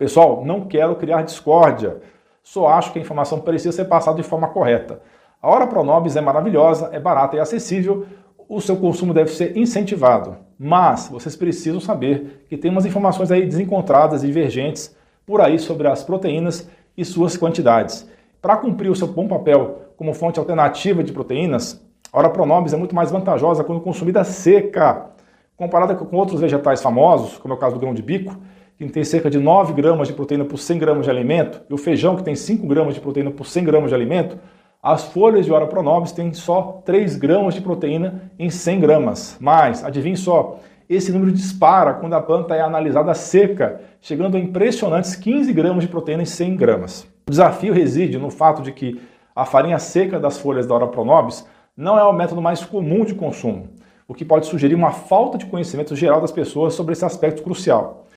Pessoal, não quero criar discórdia, só acho que a informação precisa ser passada de forma correta. A Hora Pronobis é maravilhosa, é barata e acessível, o seu consumo deve ser incentivado. Mas vocês precisam saber que tem umas informações aí desencontradas, divergentes, por aí sobre as proteínas e suas quantidades. Para cumprir o seu bom papel como fonte alternativa de proteínas, a Hora Pronobis é muito mais vantajosa quando consumida seca. Comparada com outros vegetais famosos, como é o caso do grão de bico, que tem cerca de 9 gramas de proteína por 100 gramas de alimento, e o feijão, que tem 5 gramas de proteína por 100 gramas de alimento, as folhas de Ora Pronobis têm só 3 gramas de proteína em 100 gramas. Mas, adivinhe só, esse número dispara quando a planta é analisada seca, chegando a impressionantes 15 gramas de proteína em 100 gramas. O desafio reside no fato de que a farinha seca das folhas da Ora Pronobis não é o método mais comum de consumo, o que pode sugerir uma falta de conhecimento geral das pessoas sobre esse aspecto crucial.